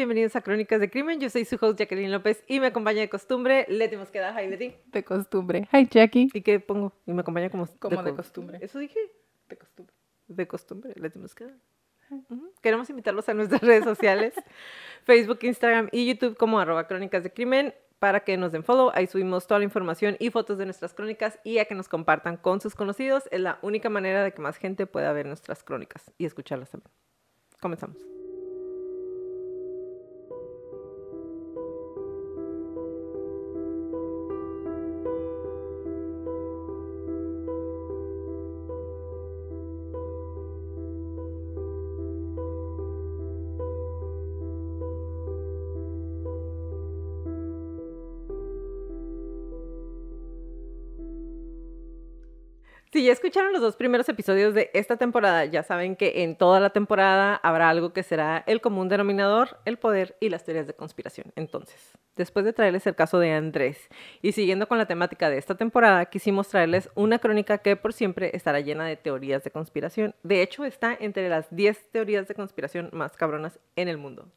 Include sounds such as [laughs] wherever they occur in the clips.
Bienvenidos a Crónicas de Crimen. Yo soy su host Jacqueline López y me acompaña de costumbre Leti Mosqueda. Hi, Leti. De costumbre. Hi, Jackie. ¿Y qué pongo? Y me acompaña como, Como de co- costumbre. ¿Eso dije? De costumbre. De costumbre, Leti Mosqueda. Queremos invitarlos a nuestras [laughs] redes sociales, Facebook, Instagram y YouTube como arroba Crónicas de Crimen para que nos den follow. Ahí subimos toda la información y fotos de nuestras crónicas y a que nos compartan con sus conocidos. Es la única manera de que más gente pueda ver nuestras crónicas y escucharlas también. Comenzamos. Ya escucharon los dos primeros episodios de esta temporada, ya saben que en toda la temporada habrá algo que será el común denominador, el poder y las teorías de conspiración. Entonces, después de traerles el caso de Andrés y siguiendo con la temática de esta temporada, quisimos traerles una crónica que por siempre estará llena de teorías de conspiración. De hecho, está entre las 10 teorías de conspiración más cabronas en el mundo.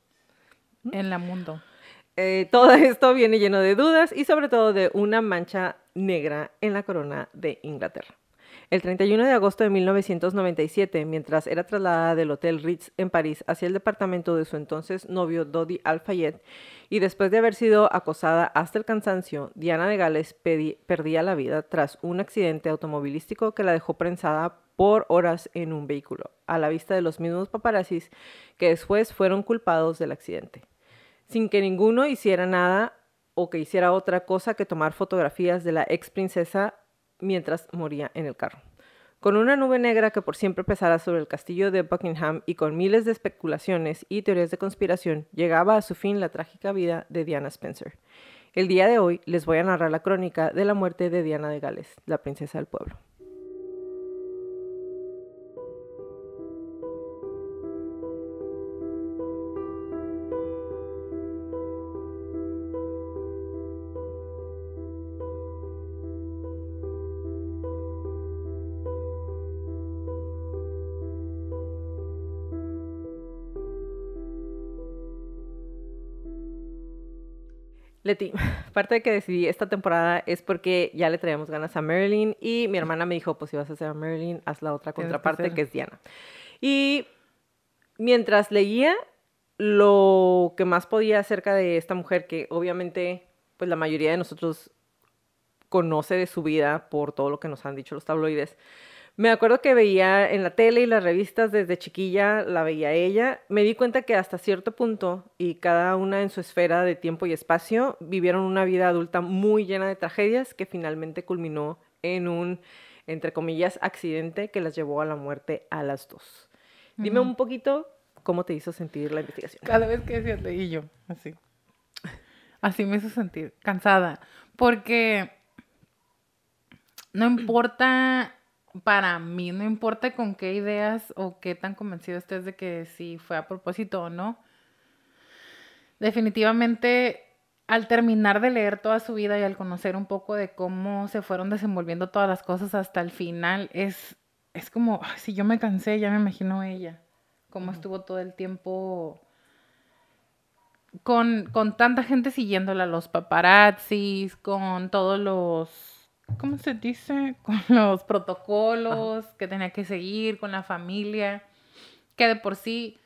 En la mundo. Eh, todo [laughs] esto viene lleno de dudas y sobre todo de una mancha negra en la corona de Inglaterra. El 31 de agosto de 1997, mientras era trasladada del Hotel Ritz en París hacia el departamento de su entonces novio Dodi Al-Fayed, y después de haber sido acosada hasta el cansancio, Diana de Gales perdía la vida tras un accidente automovilístico que la dejó prensada por horas en un vehículo, a la vista de los mismos paparazzis que después fueron culpados del accidente. Sin que ninguno hiciera nada o que hiciera otra cosa que tomar fotografías de la ex princesa mientras moría en el carro. Con una nube negra que por siempre pesara sobre el castillo de Buckingham y con miles de especulaciones y teorías de conspiración, llegaba a su fin la trágica vida de Diana Spencer. El día de hoy les voy a narrar la crónica de la muerte de Diana de Gales, la princesa del pueblo. Leti, [laughs] parte de que decidí esta temporada es porque ya le traíamos ganas a Marilyn y mi hermana me dijo, pues si vas a hacer a Marilyn, haz la otra que contraparte hacerla. que es Diana. Y mientras leía lo que más podía acerca de esta mujer, que obviamente pues la mayoría de nosotros conoce de su vida por todo lo que nos han dicho los tabloides, me acuerdo que veía en la tele y las revistas desde chiquilla, la veía ella. Me di cuenta que hasta cierto punto, y cada una en su esfera de tiempo y espacio, vivieron una vida adulta muy llena de tragedias que finalmente culminó en un, entre comillas, accidente que las llevó a la muerte a las dos. Dime un poquito cómo te hizo sentir la investigación. Cada vez que decías leí yo, así. Así me hizo sentir cansada. Porque no importa, para mí, no importa con qué ideas o qué tan convencido estés de que si fue a propósito o no. Definitivamente, al terminar de leer toda su vida y al conocer un poco de cómo se fueron desenvolviendo todas las cosas hasta el final, es, es como, si yo me cansé, ya me imagino ella. Cómo estuvo todo el tiempo con, con tanta gente siguiéndola, los paparazzis, con todos los, ¿cómo se dice? [laughs] Con los protocolos que tenía que seguir, con la familia, que de por sí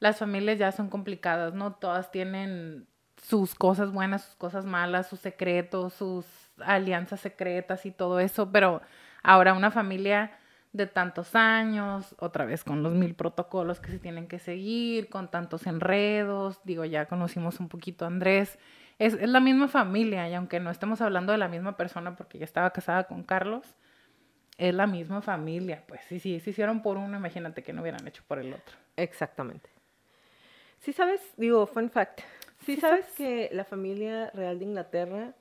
las familias ya son complicadas, ¿no? Todas tienen sus cosas buenas, sus cosas malas, sus secretos, sus alianzas secretas y todo eso, pero ahora una familia de tantos años, otra vez con los mil protocolos que se tienen que seguir, con tantos enredos, digo, ya conocimos un poquito a Andrés, es, es la misma familia y aunque no estemos hablando de la misma persona porque ya estaba casada con Carlos, es la misma familia, pues sí, sí, se hicieron por uno, imagínate que no hubieran hecho por el otro. Exactamente. Sí sabes, digo, fun fact, sí, Sí sabes que la familia real de Inglaterra,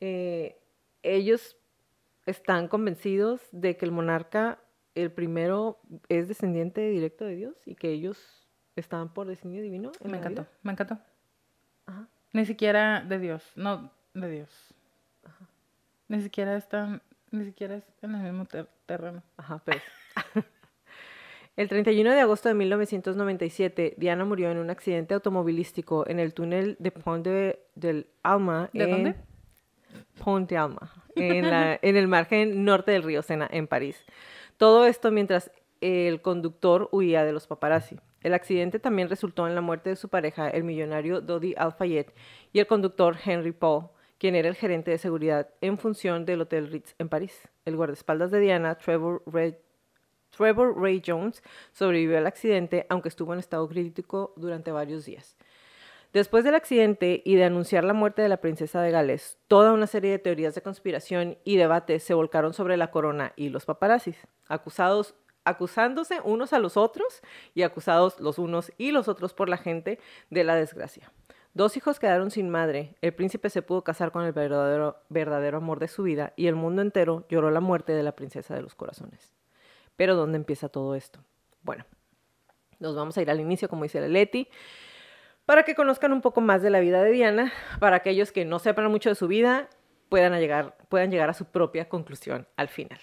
eh, ellos están convencidos de que el monarca el primero es descendiente directo de Dios y que ellos estaban por designio divino. en Me encantó, vida. me encantó. Ajá. Ni siquiera de Dios, no, de Dios. Ni siquiera están, ni siquiera es en el mismo ter- terreno. Ajá, pero... [laughs] El 31 de agosto de 1997, Diana murió en un accidente automovilístico en el túnel de Pont de, del Alma. ¿De en- dónde? Pont de Alma, en, la- [laughs] en el margen norte del río Sena, en París. Todo esto mientras el conductor huía de los paparazzi. El accidente también resultó en la muerte de su pareja, el millonario Dodi Al-Fayed, y el conductor Henry Paul, quien era el gerente de seguridad en función del Hotel Ritz en París. El guardaespaldas de Diana, Trevor Ray, Trevor Ray Jones, sobrevivió al accidente, aunque estuvo en estado crítico durante varios días. Después del accidente y de anunciar la muerte de la princesa de Gales, toda una serie de teorías de conspiración y debates se volcaron sobre la corona y los paparazzis, acusados, acusándose unos a los otros y acusados los unos y los otros por la gente de la desgracia. Dos hijos quedaron sin madre, el príncipe se pudo casar con el verdadero, verdadero amor de su vida y el mundo entero lloró la muerte de la princesa de los corazones. Pero ¿dónde empieza todo esto? Bueno, nos vamos a ir al inicio, como dice la Leti, para que conozcan un poco más de la vida de Diana, para aquellos que no sepan mucho de su vida, puedan llegar, puedan llegar a su propia conclusión al final.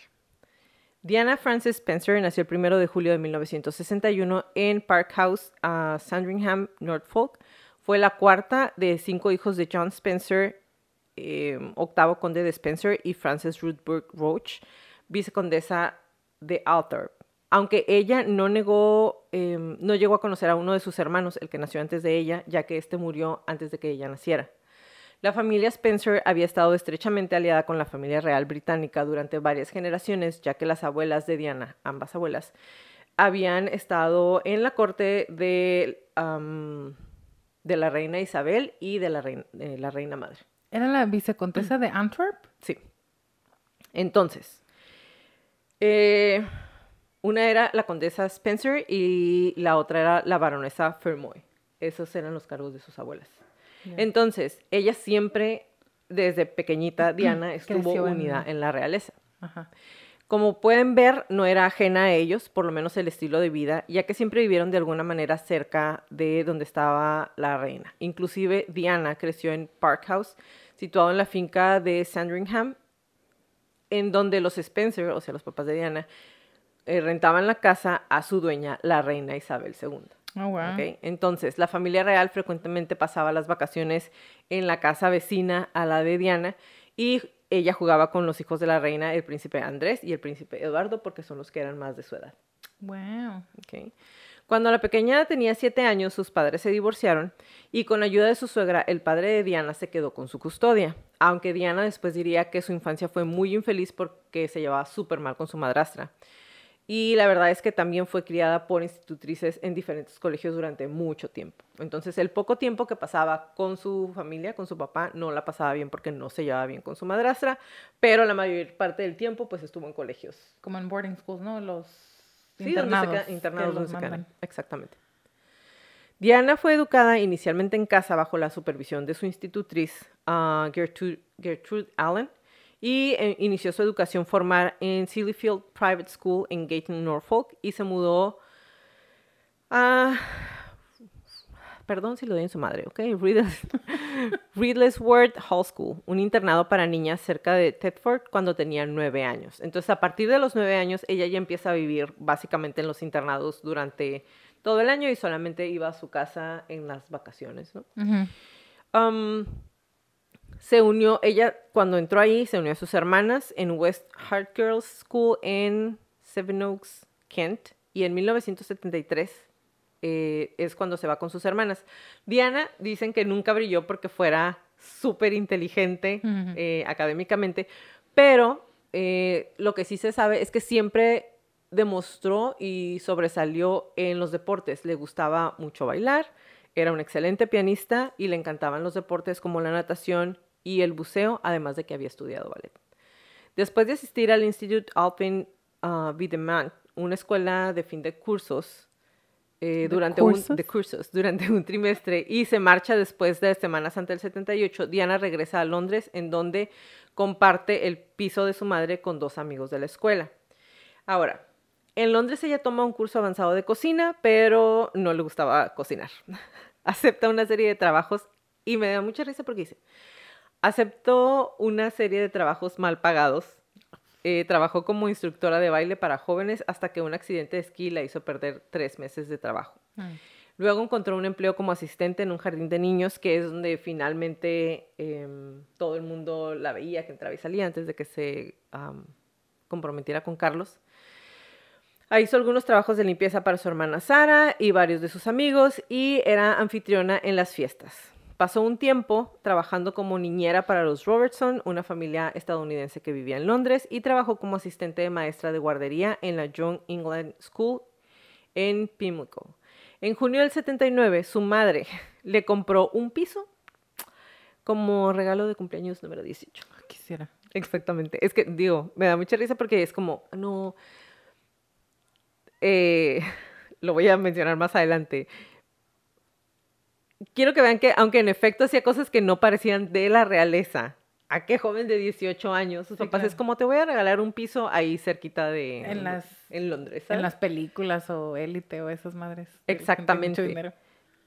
Diana Frances Spencer nació el 1 de julio de 1961 en Park House, a Sandringham, Norfolk. Fue la cuarta de cinco hijos de John Spencer, eh, octavo conde de Spencer, y Frances Ruth Burke Roach, vicecondesa de Althorp. Aunque ella no negó, eh, no llegó a conocer a uno de sus hermanos, el que nació antes de ella, ya que este murió antes de que ella naciera. La familia Spencer había estado estrechamente aliada con la familia real británica durante varias generaciones, ya que las abuelas de Diana, ambas abuelas, habían estado en la corte de, am, de la reina Isabel y de la reina, de la reina madre. ¿Era la vicecondesa de Antwerp? Sí. Entonces, eh, una era la condesa Spencer y la otra era la baronesa Fermoy. Esos eran los cargos de sus abuelas. Entonces, ella siempre, desde pequeñita, [clears throat] Diana estuvo unida en la realeza. Ajá. Como pueden ver, no era ajena a ellos, por lo menos el estilo de vida, ya que siempre vivieron de alguna manera cerca de donde estaba la reina. Inclusive Diana creció en Park House, situado en la finca de Sandringham, en donde los Spencer, o sea, los papás de Diana, eh, rentaban la casa a su dueña, la reina Isabel II. Oh. Entonces, la familia real frecuentemente pasaba las vacaciones en la casa vecina a la de Diana y ella jugaba con los hijos de la reina, el príncipe Andrés y el príncipe Eduardo, porque son los que eran más de su edad. Cuando la pequeña tenía siete años, sus padres se divorciaron y con ayuda de su suegra, el padre de Diana se quedó con su custodia. Aunque Diana después diría que su infancia fue muy infeliz porque se llevaba súper mal con su madrastra. Y la verdad es que también fue criada por institutrices en diferentes colegios durante mucho tiempo. Entonces, el poco tiempo que pasaba con su familia, con su papá, no la pasaba bien porque no se llevaba bien con su madrastra, pero la mayor parte del tiempo pues estuvo en colegios Como en boarding schools, ¿no? Los Sí, donde se internados. donde se quedan. Exactamente. Diana fue educada inicialmente en casa bajo la supervisión de su institutriz, Gertrude, Gertrude Allen, y eh, inició su educación formal en Sealyfield Private School en Gayton, Norfolk, y se mudó a... Perdón si lo doy en su madre, ¿ok? [laughs] Reedless, Hall School, un internado para niñas cerca de Thetford cuando tenía nueve años. Entonces, a partir de los nueve años, ella ya empieza a vivir básicamente en los internados durante todo el año y solamente iba a su casa en las vacaciones, ¿no? Um, se unió, ella cuando entró ahí, se unió a sus hermanas en West Hart Girls School en Sevenoaks, Kent, y en 1973 eh, es cuando se va con sus hermanas. Diana dicen que nunca brilló porque fuera súper inteligente eh, académicamente, pero eh, lo que sí se sabe es que siempre demostró y sobresalió en los deportes. Le gustaba mucho bailar, era un excelente pianista y le encantaban los deportes como la natación y el buceo, además de que había estudiado ballet. Después de asistir al Institut Alpin uh, Wiedemann, una escuela de fin de cursos, eh, ¿De durante, cursos? Un, de cursos durante un trimestre y se marcha después de Semana Santa del 78, Diana regresa a Londres en donde comparte el piso de su madre con dos amigos de la escuela. Ahora, En Londres ella toma un curso avanzado de cocina, pero no le gustaba cocinar. [laughs] Acepta una serie de trabajos y me da mucha risa porque dice, aceptó una serie de trabajos mal pagados. Eh, trabajó como instructora de baile para jóvenes hasta que un accidente de esquí la hizo perder tres meses de trabajo. Luego encontró un empleo como asistente en un jardín de niños, que es donde finalmente em, todo el mundo la veía, que entraba y salía antes de que se comprometiera con Carlos. Ahí hizo algunos trabajos de limpieza para su hermana Sara y varios de sus amigos y era anfitriona en las fiestas. Pasó un tiempo trabajando como niñera para los Robertson, una familia estadounidense que vivía en Londres, y trabajó como asistente de maestra de guardería en la Young England School en Pimlico. En junio del 79, su madre le compró un piso como regalo de cumpleaños número 18. Quisiera. Exactamente. Es que, digo, me da mucha risa porque es como, no. eh, [laughs] lo voy a mencionar más adelante. Quiero que vean que, aunque en efecto hacía cosas que no parecían de la realeza, ¿a qué joven de 18 años? Sus Sí, papás es como, te voy a regalar un piso ahí cerquita de. En las- En Londres. En las películas o élite o esas madres. mucho Exactamente. dinero.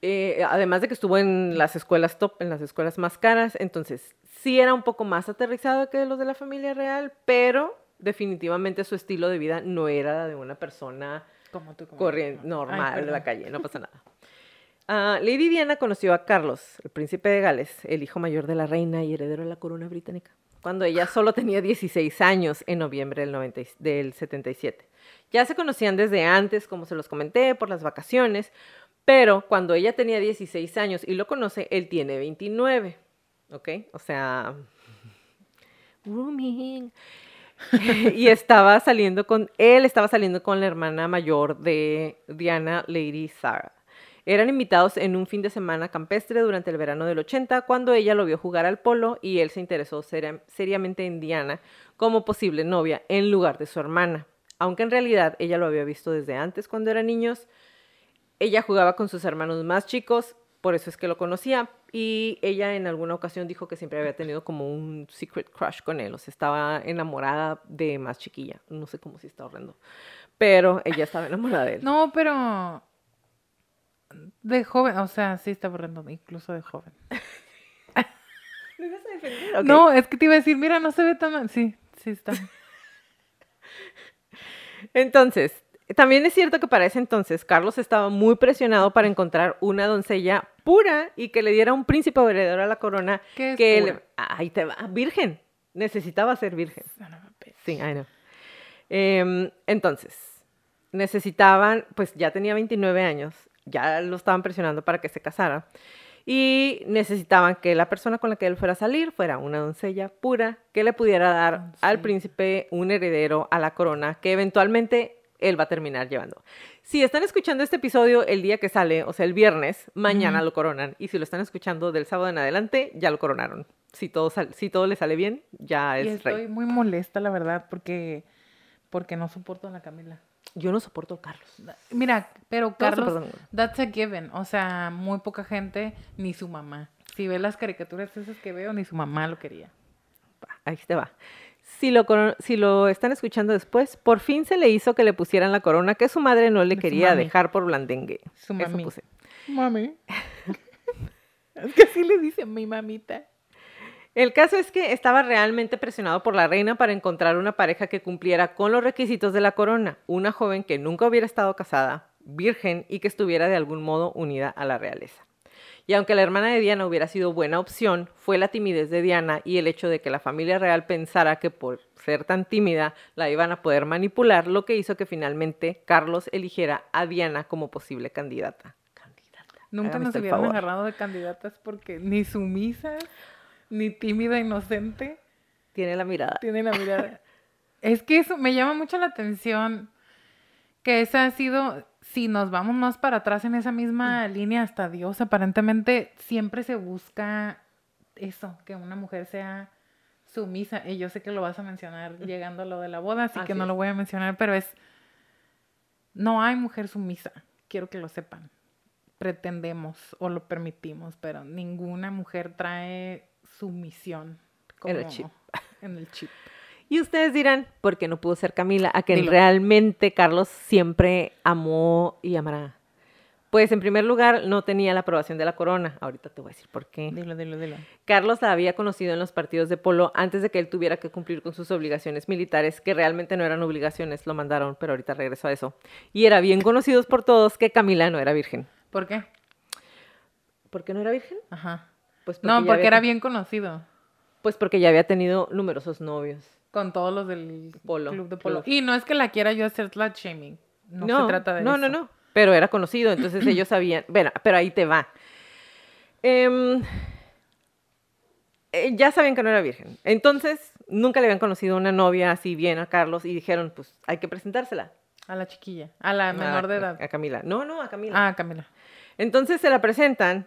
Eh, además de que estuvo en las escuelas top, en las escuelas más caras, entonces sí era un poco más aterrizado que los de la familia real, pero definitivamente su estilo de vida no era de una persona Como tú. como corriente, yo. Ay, normal de la calle, no pasa nada. [laughs] Ah, Lady Diana conoció a Carlos, el príncipe de Gales, el hijo mayor de la reina y heredero de la corona británica, cuando ella solo tenía 16 años en noviembre del, 90 y- del 77. Ya se conocían desde antes, como se los comenté, por las vacaciones, pero cuando ella tenía 16 años y lo conoce, él tiene 29, ¿ok? O sea, rooming. [laughs] y estaba saliendo con, él estaba saliendo con la hermana mayor de Diana, Lady Sarah. Eran invitados en un fin de semana campestre durante el verano del 80, cuando ella lo vio jugar al polo y él se interesó seria- seriamente en Diana como posible novia en lugar de su hermana. Aunque en realidad ella lo había visto desde antes cuando eran niños, ella jugaba con sus hermanos más chicos, por eso es que lo conocía. Y ella en alguna ocasión dijo que siempre había tenido como un secret crush con él, o sea, estaba enamorada de más chiquilla. No sé cómo si está horrendo, pero ella estaba enamorada de él. No, pero. De joven, o sea, sí está borrando, incluso de joven. [laughs] ¿Me ibas a defender? No, es que te iba a decir, mira, no se ve tan mal. Sí, sí está. [laughs] Entonces, también es cierto que para ese entonces Carlos estaba muy presionado para encontrar una doncella pura y que le diera un príncipe heredero a la corona ¿Qué es que pura? le- ahí te va, virgen. Necesitaba ser virgen. Sí, I know. Em, entonces, necesitaban, pues ya tenía 29 años, ya lo estaban presionando para que se casara, y necesitaban que la persona con la que él fuera a salir fuera una doncella pura que le pudiera dar al Doncella. príncipe un heredero a la corona que eventualmente él va a terminar llevando. Si están escuchando este episodio el día que sale, o sea, el viernes, mañana lo coronan. Y si lo están escuchando del sábado en adelante, ya lo coronaron. Si todo, si todo le sale bien, ya Y es rey. estoy muy molesta, la verdad, porque, porque no soporto a la Camila. Yo no soporto a Carlos. Mira, pero No Carlos, soporto- that's a given. O sea, muy poca gente, ni su mamá. Si ves las caricaturas esas que veo, ni su mamá lo quería. Ahí te va. Si lo, si lo están escuchando después, por fin se le hizo que le pusieran la corona que su madre no le quería dejar por blandengue. Su Eso mami. puse. Mami. [laughs] es que así le dice mi mamita. El caso es que estaba realmente presionado por la reina para encontrar una pareja que cumpliera con los requisitos de la corona, una joven que nunca hubiera estado casada, virgen y que estuviera de algún modo unida a la realeza. Y aunque la hermana de Diana hubiera sido buena opción, fue la timidez de Diana y el hecho de que la familia real pensara que por ser tan tímida la iban a poder manipular, lo que hizo que finalmente Carlos eligiera a Diana como posible candidata. Candidata. Nunca Hágame nos hubieran agarrado de candidatas porque ni sumisa, ni tímida, inocente, Tiene la mirada. tiene la mirada. [laughs] es que eso me llama mucho la atención que esa ha sido, si nos vamos más para atrás en esa misma línea, hasta Dios, aparentemente siempre se busca eso, que una mujer sea sumisa. Y yo sé que lo vas a mencionar llegando a lo de la boda, así, Así que no es. lo voy a mencionar, pero es, no hay mujer sumisa, quiero que lo sepan. Pretendemos o lo permitimos, pero ninguna mujer trae sumisión En el como- chip. En el chip. Y ustedes dirán, ¿por qué no pudo ser Camila? A que Dilo. realmente Carlos siempre amó y amará. Pues en primer lugar, no tenía la aprobación de la corona. Ahorita te voy a decir por qué. Dilo, dilo, dilo. Carlos la había conocido en los partidos de polo antes de que él tuviera que cumplir con sus obligaciones militares, que realmente no eran obligaciones, lo mandaron, pero ahorita regreso a eso. Y era bien conocidos por todos que Camila no era virgen. ¿Por qué? ¿Por qué no era virgen? Ajá. Pues No, porque era ten- bien conocido. Pues porque ya había tenido numerosos novios. Con todos los del Polo, club de polo. club. Y no es que la quiera yo hacer slut shaming. No, se trata de no, eso. No, no, Pero era conocido, entonces ellos sabían. [clears throat] Bueno, pero ahí te va. Em, eh, ya sabían que no era virgen. Entonces, nunca le habían conocido una novia así bien a Carlos y dijeron, pues hay que presentársela. A la chiquilla. A la menor a, de edad. A Camila. No, no, a Camila. Ah, Camila. Entonces se la presentan,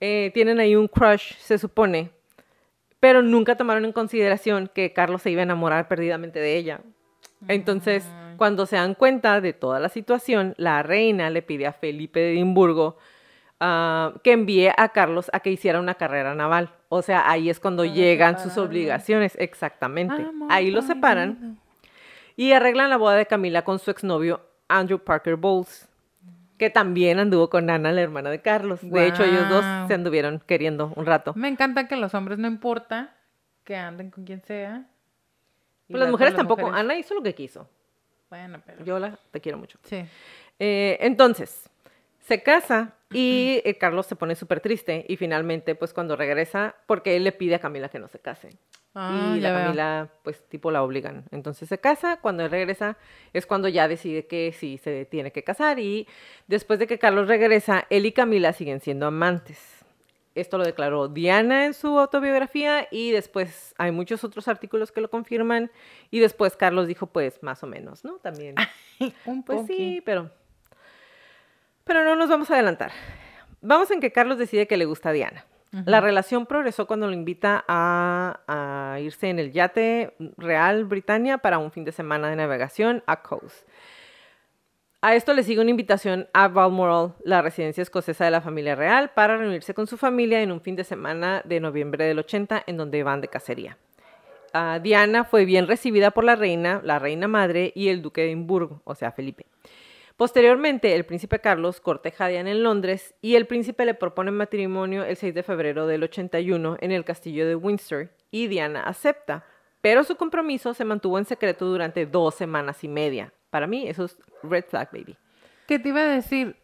eh, tienen ahí un crush, se supone, pero nunca tomaron en consideración que Carlos se iba a enamorar perdidamente de ella. Entonces, cuando se dan cuenta de toda la situación, la reina le pide a Felipe de Edimburgo ah, que envíe a Carlos a que hiciera una carrera naval. O sea, ahí es cuando llegan sus obligaciones, exactamente. Amor ahí lo separan y arreglan la boda de Camila con su exnovio Andrew Parker Bowles, que también anduvo con Ana, la hermana de Carlos. De hecho, ellos dos se anduvieron queriendo un rato. Me encanta que los hombres no importa que anden con quien sea. Pues las mujeres tampoco. mujeres- Ana hizo lo que quiso. Bueno, pero. Yo la te quiero mucho. Sí. Eh, entonces, se casa y eh, Carlos se pone súper triste y finalmente, pues cuando regresa, porque él le pide a Camila que no se case. Ah, y ya la veo. Camila, pues tipo la obligan. Entonces se casa, cuando él regresa es cuando ya decide que sí se tiene que casar y después de que Carlos regresa, él y Camila siguen siendo amantes. Esto lo declaró Diana en su autobiografía y después hay muchos otros artículos que lo confirman y después Carlos dijo pues más o menos, ¿no? También. [laughs] Un Pues sí, pero. Pero no nos vamos a adelantar. Vamos en que Carlos decide que le gusta a Diana. La relación progresó cuando lo invita a, a irse en el yate Real Britannia para un fin de semana de navegación a Cowes. A esto le sigue una invitación a Balmoral, la residencia escocesa de la familia real, para reunirse con su familia en un fin de semana de noviembre del 80, en donde van de cacería. Ah, Diana fue bien recibida por la reina, la reina madre y el duque de Edimburgo, o sea, Felipe. Posteriormente, el príncipe Carlos corteja a Diana en Londres y el príncipe le propone matrimonio el 6 de febrero del 81 en el castillo de Windsor y Diana acepta, pero su compromiso se mantuvo en secreto durante dos semanas y media. Para mí, eso es red flag, baby. ¿Qué te iba a decir?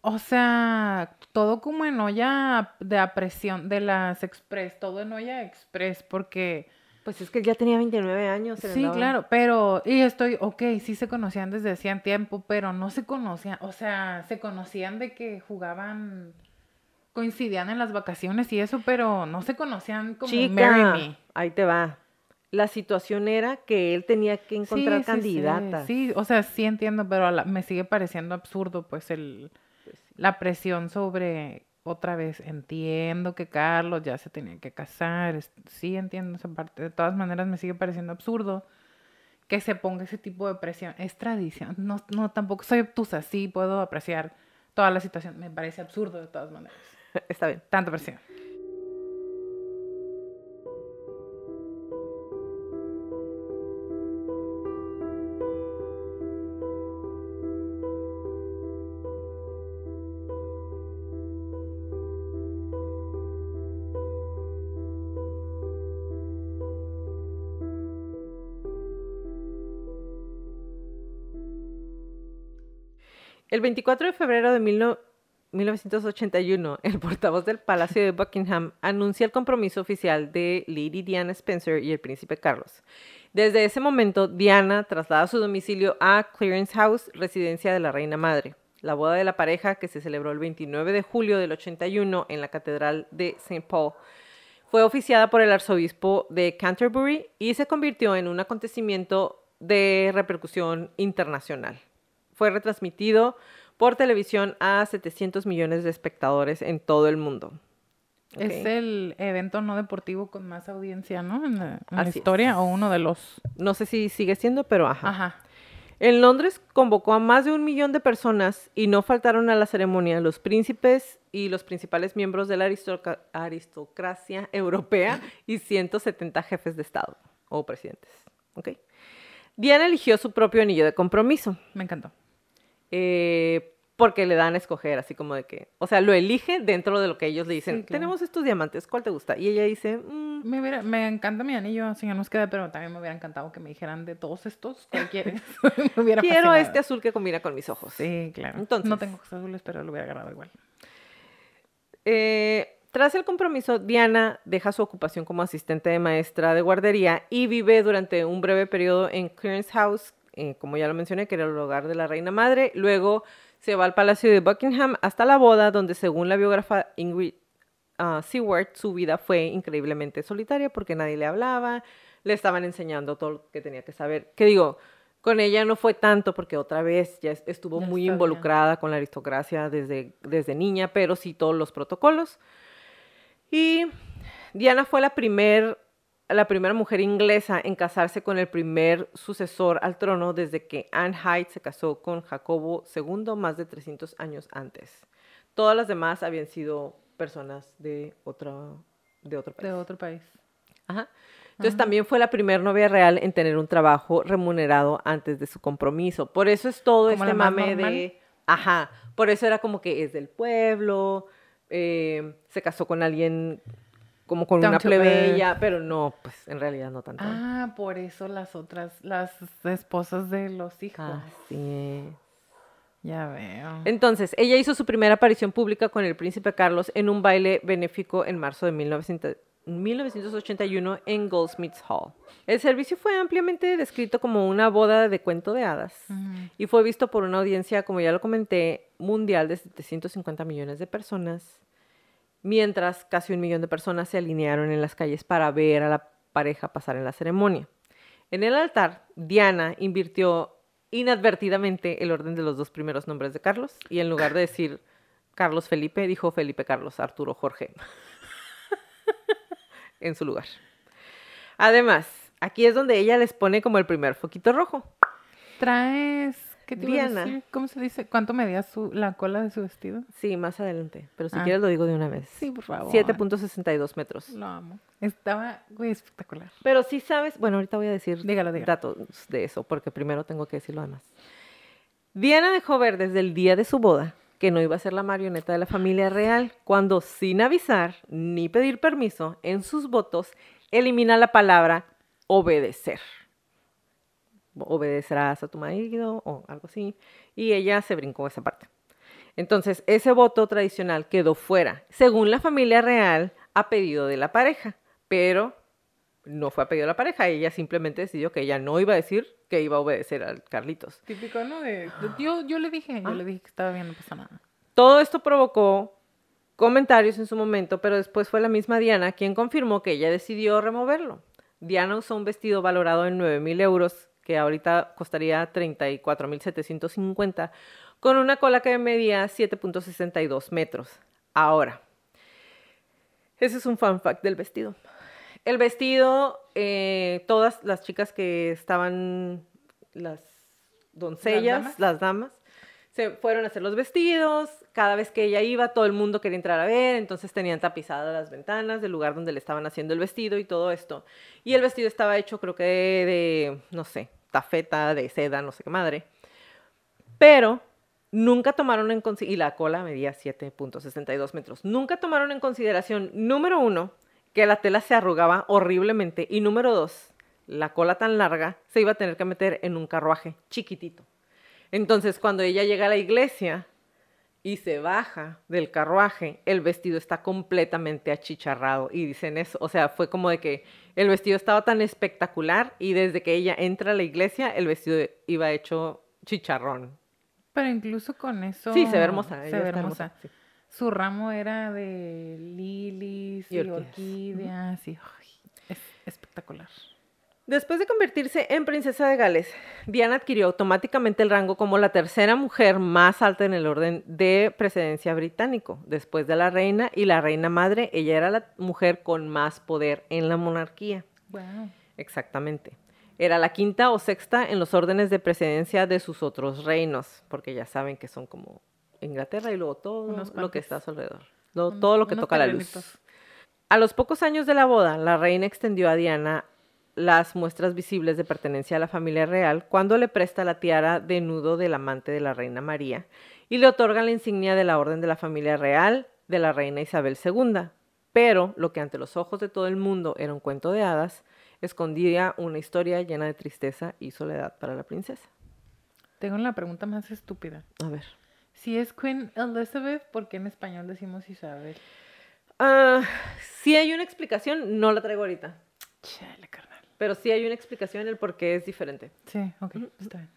O sea, todo como en olla de a presión de las Express, todo en olla Express, porque Pues es que él ya tenía 29 años. se sí, claro, pero y estoy, ok, sí se conocían desde hacían tiempo, pero no se conocían, o sea, se conocían de que jugaban, coincidían en las vacaciones y eso, pero no se conocían como Chica, Marry Me. ahí te va. La situación era que él tenía que encontrar Sí, sí, sí, candidatas. Sí, o sea, sí entiendo, pero la- me sigue pareciendo absurdo, pues, el, la presión sobre, otra vez, entiendo que Carlos ya se tenía que casar, sí entiendo esa parte, de todas maneras me sigue pareciendo absurdo que se ponga ese tipo de presión. Es tradición, no, no tampoco soy obtusa, sí puedo apreciar toda la situación, me parece absurdo de todas maneras. [laughs] Está bien. Tanta presión. El 24 de febrero de mil no- 1981, el portavoz del Palacio de Buckingham anuncia el compromiso oficial de Lady Diana Spencer y el príncipe Carlos. Desde ese momento, Diana traslada su domicilio a Clearance House, residencia de la reina madre. La boda de la pareja, que se celebró el 29 de julio del 81 en la Catedral de St. Paul, fue oficiada por el arzobispo de Canterbury y se convirtió en un acontecimiento de repercusión internacional. Fue retransmitido por televisión a 700 millones de espectadores en todo el mundo. Es el evento no deportivo con más audiencia, ¿no? En la, en la Así es. historia, o uno de los... No sé si sigue siendo, pero ajá. Ajá. En Londres convocó a más de un millón de personas y no faltaron a la ceremonia los príncipes y los principales miembros de la aristocracia europea [laughs] y 170 jefes de Estado. o presidentes. ¿ok? Diana eligió su propio anillo de compromiso. Me encantó. Eh, porque le dan a escoger, así como de que, o sea, lo elige dentro de lo que ellos le dicen. Sí, claro. Tenemos estos diamantes, ¿cuál te gusta? Y ella dice, "Mm, Me, hubiera- me encanta mi anillo, así que nos queda, pero también me hubiera encantado que me dijeran de todos estos, ¿cuál quieres? [laughs] [laughs] me hubiera quiero fascinado. este azul que combina con mis ojos. Sí, claro. Entonces- No tengo ojos azules, pero lo hubiera agarrado igual. Eh, tras el compromiso, Diana deja su ocupación como asistente de maestra de guardería y vive durante un breve periodo en Clarence House, eh, como ya lo mencioné, que era el hogar de la reina madre. Luego se va al palacio de Buckingham hasta la boda, donde según la biógrafa Ingrid ah, Seward, su vida fue increíblemente solitaria porque nadie le hablaba, le estaban enseñando todo lo que tenía que saber. Que digo, con ella no fue tanto porque otra vez ya es- estuvo muy involucrada con la aristocracia desde, desde niña, pero sí todos los protocolos. Y Diana fue la, primer, la primera mujer inglesa en casarse con el primer sucesor al trono desde que Anne Hyde se casó con Jacobo II más de 300 años antes. Todas las demás habían sido personas de, otro de otro país. De otro país. Ajá. Entonces también fue la primera novia real en tener un trabajo remunerado antes de su compromiso. Por eso es todo este mame normal. de... Ajá. Por eso era como que es del pueblo, eh, se casó con alguien como con Down una plebeya, pero no, pues en realidad no tanto. Ah, por eso las otras, las esposas de los hijos. Así es. Ya veo. Entonces, ella hizo su primera aparición pública con el príncipe Carlos en un baile benéfico en marzo de 1900 1981 en Goldsmiths Hall. El servicio fue ampliamente descrito como una boda de cuento de hadas y fue visto por una audiencia, como ya lo comenté, mundial de 750 millones de personas, mientras casi un millón de personas se alinearon en las calles para ver a la pareja pasar en la ceremonia. En el altar, Diana invirtió inadvertidamente el orden de los dos primeros nombres de Carlos y en lugar de decir Carlos Felipe, dijo Felipe Carlos Arturo Jorge [laughs] en su lugar. Además, aquí es donde ella les pone como el primer foquito rojo. Traes. ¿Qué te a Diana. decir? ¿Cómo se dice? ¿Cuánto medía su, la cola de su vestido? Sí, más adelante, pero si Ah. quieres lo digo de una vez. Sí, por favor. 7.62 metros. Lo amo. Estaba, güey, espectacular. Pero sí sabes, bueno, ahorita voy a decir Dígalo, dígalo. datos de eso, porque primero tengo que decir lo demás. Diana dejó ver desde el día de su boda que no iba a ser la marioneta de la familia real, cuando sin avisar ni pedir permiso en sus votos, elimina la palabra obedecer. Obedecerás a tu marido o algo así. Y ella se brincó esa parte. Entonces, ese voto tradicional quedó fuera, según la familia real, a pedido de la pareja. Pero no fue a pedido de la pareja, ella simplemente decidió que ella no iba a decir que iba a obedecer al Carlitos. Típico, ¿no? De, yo, yo le dije, yo Ah. le dije que estaba bien, no pasa nada. Todo esto provocó comentarios en su momento, pero después fue la misma Diana quien confirmó que ella decidió removerlo. Diana usó un vestido valorado en 9 mil euros, que ahorita costaría 34 mil 750, con una cola que medía 7.62 metros. Ahora, ese es un fun fact del vestido. El vestido, eh, todas las chicas que estaban, las doncellas, damas? las damas, se fueron a hacer los vestidos. Cada vez que ella iba, todo el mundo quería entrar a ver, entonces tenían tapizadas las ventanas del lugar donde le estaban haciendo el vestido y todo esto. Y el vestido estaba hecho, creo que de, de, no sé, tafeta, de seda, no sé qué madre. Pero nunca tomaron en consideración, y la cola medía 7.62 metros, nunca tomaron en consideración, número uno, que la tela se arrugaba horriblemente, y número dos, la cola tan larga se iba a tener que meter en un carruaje chiquitito. Entonces, cuando ella llega a la iglesia y se baja del carruaje, el vestido está completamente achicharrado. Y dicen eso, o sea, fue como de que el vestido estaba tan espectacular y desde que ella entra a la iglesia, el vestido iba hecho chicharrón. Pero incluso con eso. Sí, se ve hermosa. Se ve hermosa. sí. Su ramo era de lilies Y y, orquídeas. orquídeas. y ay, es espectacular. Después de convertirse en princesa de Gales, Diana adquirió automáticamente el rango como la tercera mujer más alta en el orden de precedencia británico. Después de la reina y la reina madre, ella era la mujer con más poder en la monarquía. Wow. Exactamente. Era la quinta o sexta en los órdenes de precedencia de sus otros reinos, porque ya saben que son como Inglaterra y luego todo lo que está a su alrededor. Lo- todo lo que toca la luz. A los pocos años de la boda, la reina extendió a Diana las muestras visibles de pertenencia a la familia real cuando le presta la tiara de nudo del amante de la reina María y le otorga la insignia de la orden de la familia real de la reina Isabel II. Pero lo que ante los ojos de todo el mundo era un cuento de hadas, escondía una historia llena de tristeza y soledad para la princesa. Tengo la pregunta más estúpida. A ver. Si es Queen Elizabeth, ¿por qué en español decimos Isabel? Ah, sí hay una explicación, no la traigo ahorita, Chale, carnal. Pero sí hay una explicación el por qué es diferente. Sí, ok, está bien.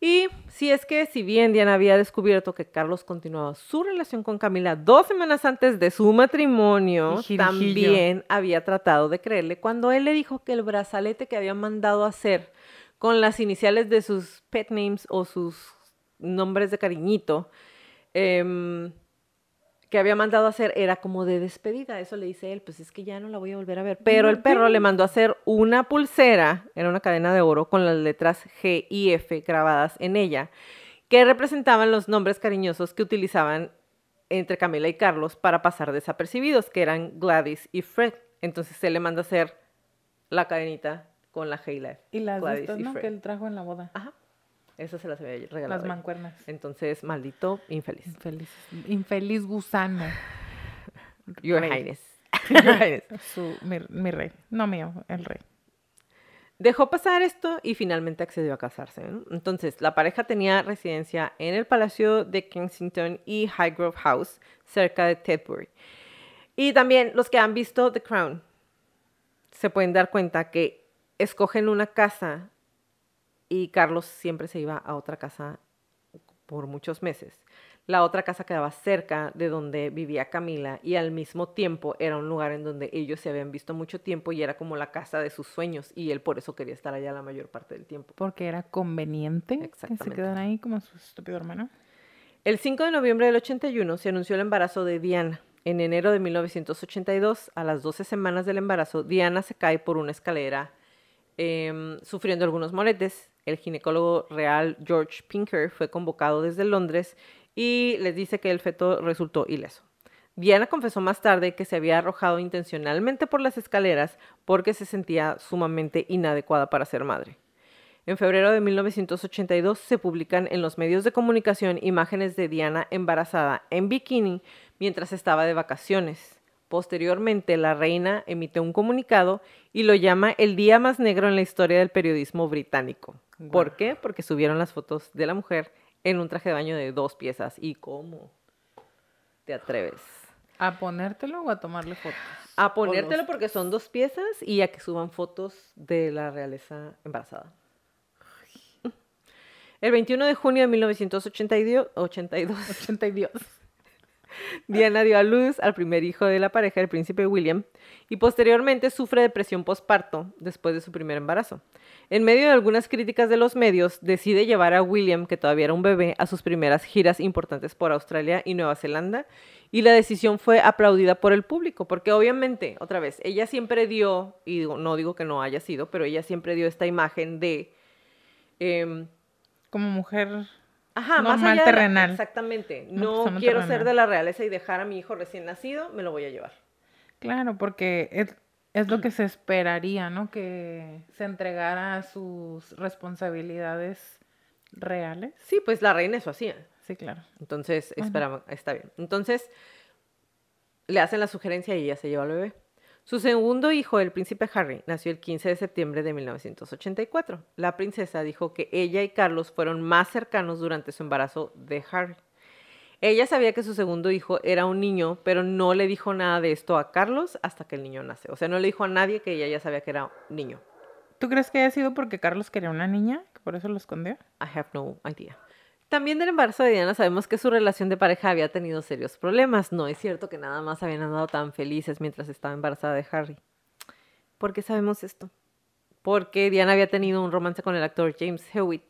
Y si es que si bien Diana había descubierto que Carlos continuaba su relación con Camila dos semanas antes de su matrimonio, también había tratado de creerle cuando él le dijo que el brazalete que había mandado hacer con las iniciales de sus pet names o sus nombres de cariñito, em, que había mandado hacer era como de despedida. Eso le dice él, pues es que ya no la voy a volver a ver. Pero el perro le mandó a hacer una pulsera, era una cadena de oro con las letras G y F grabadas en ella, que representaban los nombres cariñosos que utilizaban entre Camila y Carlos para pasar desapercibidos, que eran Gladys y Fred. Entonces él le mandó a hacer la cadenita con la G y la F. Y las Gladys y ¿no? Fred. Que él trajo en la boda. Ajá. Esas se las había regalado. Las mancuernas. Entonces, maldito infeliz. Infeliz, infeliz gusano. [laughs] Your Rey. Highness. [laughs] Your Highness. Su, mi, mi rey. No mío, el rey. Dejó pasar esto y finalmente accedió a casarse. ¿no? Entonces, la pareja tenía residencia en el Palacio de Kensington y Highgrove House, cerca de Tetbury. Y también los que han visto The Crown se pueden dar cuenta que escogen una casa y Carlos siempre se iba a otra casa por muchos meses. La otra casa quedaba cerca de donde vivía Camila y al mismo tiempo era un lugar en donde ellos se habían visto mucho tiempo y era como la casa de sus sueños y él por eso quería estar allá la mayor parte del tiempo. Porque era conveniente que se Exactamente. quedara ahí como su estúpido hermano. El 5 de noviembre del 81 se anunció el embarazo de Diana. En enero de 1982, a las 12 semanas del embarazo, Diana se cae por una escalera em, sufriendo algunos moretes. El ginecólogo real George Pinker fue convocado desde Londres y les dice que el feto resultó ileso. Diana confesó más tarde que se había arrojado intencionalmente por las escaleras porque se sentía sumamente inadecuada para ser madre. En febrero de 1982 se publican en los medios de comunicación imágenes de Diana embarazada en bikini mientras estaba de vacaciones. Posteriormente, la reina emite un comunicado y lo llama el día más negro en la historia del periodismo británico. ¿Por qué? Porque subieron las fotos de la mujer en un traje de baño de dos piezas. ¿Y cómo te atreves? ¿A ponértelo o a tomarle fotos? A ponértelo los- porque son dos piezas y a que suban fotos de la realeza embarazada. El 21 de junio de 1982, 82, 82. [laughs] Diana dio a luz al primer hijo de la pareja, el príncipe William, y posteriormente sufre depresión postparto después de su primer embarazo. En medio de algunas críticas de los medios, decide llevar a William, que todavía era un bebé, a sus primeras giras importantes por Australia y Nueva Zelanda, y la decisión fue aplaudida por el público, porque obviamente, otra vez, ella siempre dio, y no digo que no haya sido, pero ella siempre dio esta imagen de... em, Como mujer. Ajá, más allá la- terrenal. exactamente. No persona quiero ser de la realeza y dejar a mi hijo recién nacido, me lo voy a llevar. Claro, porque es, es lo que se esperaría, ¿no? Que se entregara a sus responsabilidades reales. Sí, pues la reina eso hacía. Sí, claro. Entonces, esperaba, está bien. Entonces, le hacen la sugerencia y ella se lleva al bebé. Su segundo hijo, el príncipe Harry, nació el 15 de septiembre de 1984. La princesa dijo que ella y Carlos fueron más cercanos durante su embarazo de Harry. Ella sabía que su segundo hijo era un niño, pero no le dijo nada de esto a Carlos hasta que el niño nace. O sea, no le dijo a nadie que ella ya sabía que era un niño. ¿Tú crees que haya sido porque Carlos quería una niña? ¿Que por eso lo escondió? I have no idea. También del embarazo de Diana sabemos que su relación de pareja había tenido serios problemas. No es cierto que nada más habían andado tan felices mientras estaba embarazada de Harry. ¿Por qué sabemos esto? Porque Diana había tenido un romance con el actor James Hewitt,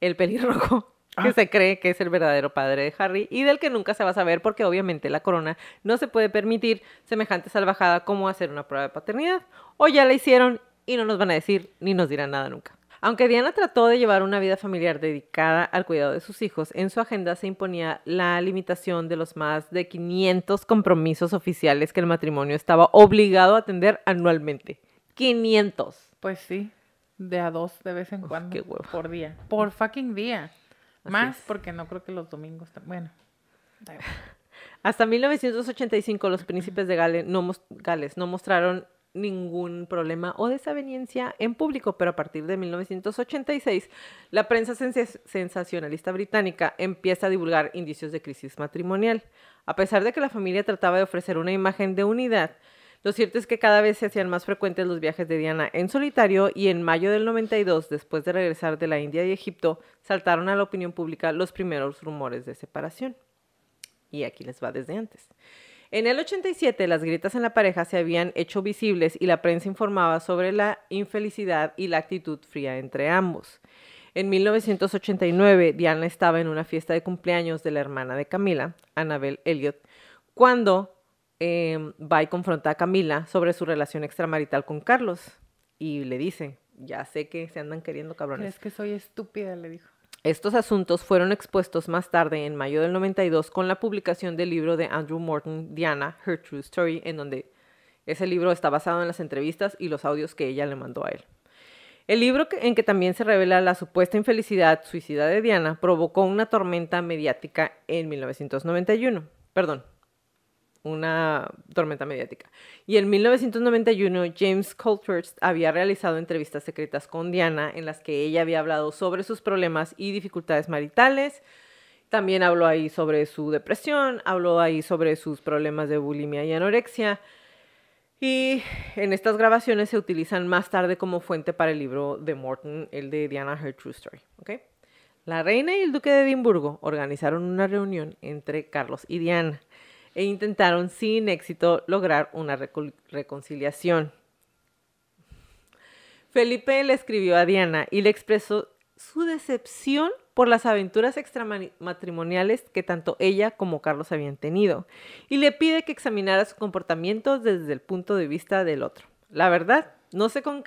el pelirrojo, [laughs] que Ah. se cree que es el verdadero padre de Harry y del que nunca se va a saber porque obviamente la corona no se puede permitir semejante salvajada como hacer una prueba de paternidad. O ya la hicieron y no nos van a decir ni nos dirán nada nunca. Aunque Diana trató de llevar una vida familiar dedicada al cuidado de sus hijos, en su agenda se imponía la limitación de los más de 500 compromisos oficiales que el matrimonio estaba obligado a atender anualmente. 500. Pues sí, de a dos de vez en Uf, cuando. qué huevo. Por día. Por fucking día. Así Más es. porque no creo que los domingos. Bueno. [laughs] Hasta 1985 los [clears throat] príncipes de Gales no, mos- Gales no mostraron ningún problema o desaveniencia en público, pero a partir de 1986 la prensa sensa- sensacionalista británica empieza a divulgar indicios de crisis matrimonial. A pesar de que la familia trataba de ofrecer una imagen de unidad, lo cierto es que cada vez se hacían más frecuentes los viajes de Diana en solitario y en mayo del 92, después de regresar de la India y Egipto, saltaron a la opinión pública los primeros rumores de separación. Y aquí les va desde antes. En el 87, las grietas en la pareja se habían hecho visibles y la prensa informaba sobre la infelicidad y la actitud fría entre ambos. En 1989, Diana estaba en una fiesta de cumpleaños de la hermana de Camila, Annabel Elliot, cuando eh, va y confronta a Camila sobre su relación extramarital con Carlos y le dice, ya sé que se andan queriendo cabrones. ¿Crees que soy estúpida? Le dijo. Estos asuntos fueron expuestos más tarde, en mayo del 92, con la publicación del libro de Andrew Morton, Diana, Her True Story, en donde ese libro está basado en las entrevistas y los audios que ella le mandó a él. El libro en que también se revela la supuesta infelicidad suicida de Diana provocó una tormenta mediática en 1991. Perdón, una tormenta mediática. Y en 1991 James Coulthurst había realizado entrevistas secretas con Diana en las que ella había hablado sobre sus problemas y dificultades maritales. También habló ahí sobre su depresión, habló ahí sobre sus problemas de bulimia y anorexia. Y en estas grabaciones se utilizan más tarde como fuente para el libro de Morton, el de Diana Her True Story. ¿ok? La reina y el duque de Edimburgo organizaron una reunión entre Carlos y Diana e intentaron sin éxito lograr una reco- reconciliación. Felipe le escribió a Diana y le expresó su decepción por las aventuras extramatrimoniales que tanto ella como Carlos habían tenido y le pide que examinara su comportamiento desde el punto de vista del otro. La verdad, no sé con,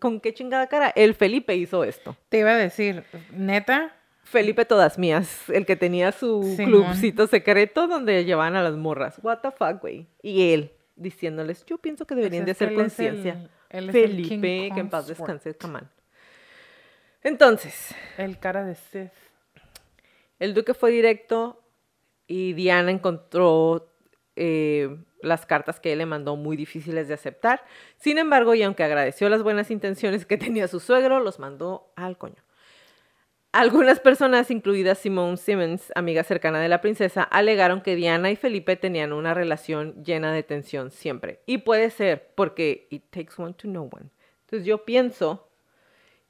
con qué chingada cara el Felipe hizo esto. Te iba a decir, neta, Felipe Todas Mías, el que tenía su clubcito secreto donde llevaban a las morras. What the fuck, güey. Y él diciéndoles, yo pienso que deberían Pues de hacer conciencia. Felipe, que en paz descanse, camán. Entonces, el cara de Sith. el duque fue directo y Diana encontró eh, las cartas que él le mandó muy difíciles de aceptar. Sin embargo, y aunque agradeció las buenas intenciones que tenía su suegro, los mandó al coño. Algunas personas, incluida Simone Simmons, amiga cercana de la princesa, alegaron que Diana y Felipe tenían una relación llena de tensión siempre. Y puede ser porque it takes one to know one. Entonces yo pienso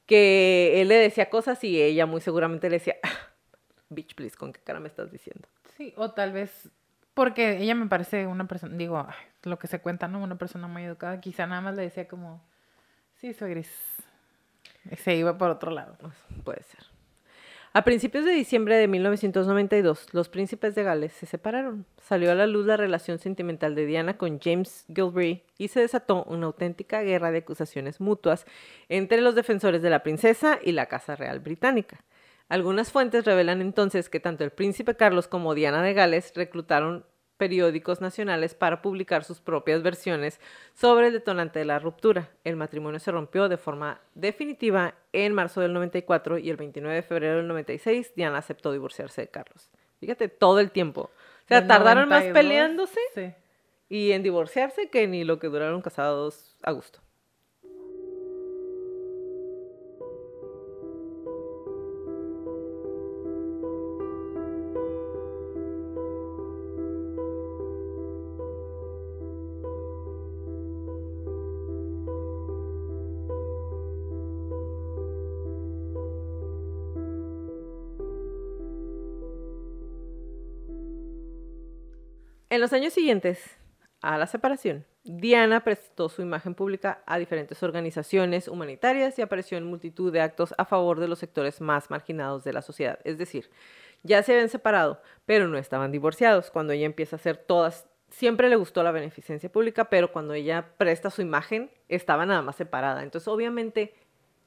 que él le decía cosas y ella muy seguramente le decía, "Ah, [laughs] bitch, please, ¿con qué cara me estás diciendo? Sí, o tal vez porque ella me parece una persona, digo, ay, lo que se cuenta, ¿no? Una persona muy educada. Quizá nada más le decía como, sí, soy gris. Y se iba por otro lado. Pues, puede ser. A principios de diciembre de 1992, los príncipes de Gales se separaron. Salió a la luz la relación sentimental de Diana con James Gilbert y se desató una auténtica guerra de acusaciones mutuas entre los defensores de la princesa y la Casa Real Británica. Algunas fuentes revelan entonces que tanto el príncipe Carlos como Diana de Gales reclutaron periódicos nacionales para publicar sus propias versiones sobre el detonante de la ruptura. El matrimonio se rompió de forma definitiva en marzo del 94 y el 29 de febrero del 96 Diana aceptó divorciarse de Carlos. Fíjate, todo el tiempo. O sea, tardaron más 92, peleándose Sí. y en divorciarse que ni lo que duraron casados a gusto. En los años siguientes a la separación, Diana prestó su imagen pública a diferentes organizaciones humanitarias y apareció en multitud de actos a favor de los sectores más marginados de la sociedad. Es decir, ya se habían separado, pero no estaban divorciados. Cuando ella empieza a hacer todas, siempre le gustó la beneficencia pública, pero cuando ella presta su imagen, estaba nada más separada. Entonces, obviamente,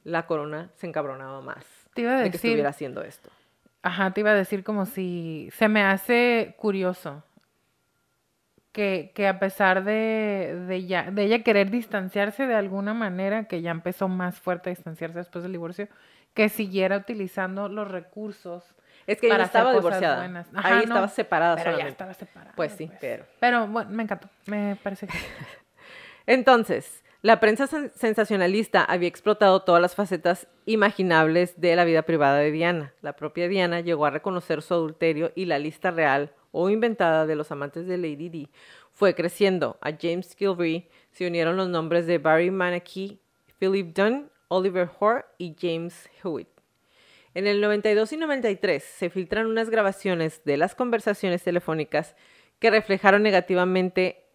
la corona se encabronaba más Te iba a de que decir, estuviera haciendo esto. ajá, te iba a decir como si se me hace curioso que, que a pesar de, de, ya, de ella querer distanciarse de alguna manera, que ya empezó más fuerte a distanciarse después del divorcio, que siguiera utilizando los recursos. Es que ella para estaba cosas divorciada. buenas. Ahí Ajá, no, estaba separada Pero ya solamente. estaba separada. Pues sí, pero... Pero bueno, me encantó. Me parece que. [laughs] Entonces, la prensa sen- sensacionalista había explotado todas las facetas imaginables de la vida privada de Diana. La propia Diana llegó a reconocer su adulterio y la lista real o inventada de los amantes de Lady Di fue creciendo. A James Gilby se unieron los nombres de Barry Manaki, Philip Dunn, Oliver Hoare y James Hewitt. En el 92 y 93 se filtran unas grabaciones de las conversaciones telefónicas que reflejaron negativamente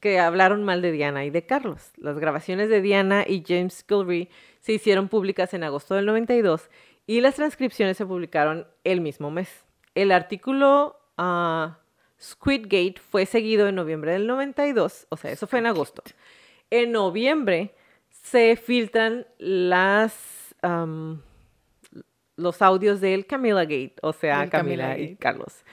que hablaron mal de Diana y de Carlos. Las grabaciones de Diana y James Gilby se hicieron públicas en agosto del 92 y las transcripciones se publicaron el mismo mes. El artículo ah, Squidgate fue seguido en noviembre del 92, o sea, eso fue en agosto. En noviembre se filtran las los audios del Camila Gate, o sea, Camila, Camila y. Carlos.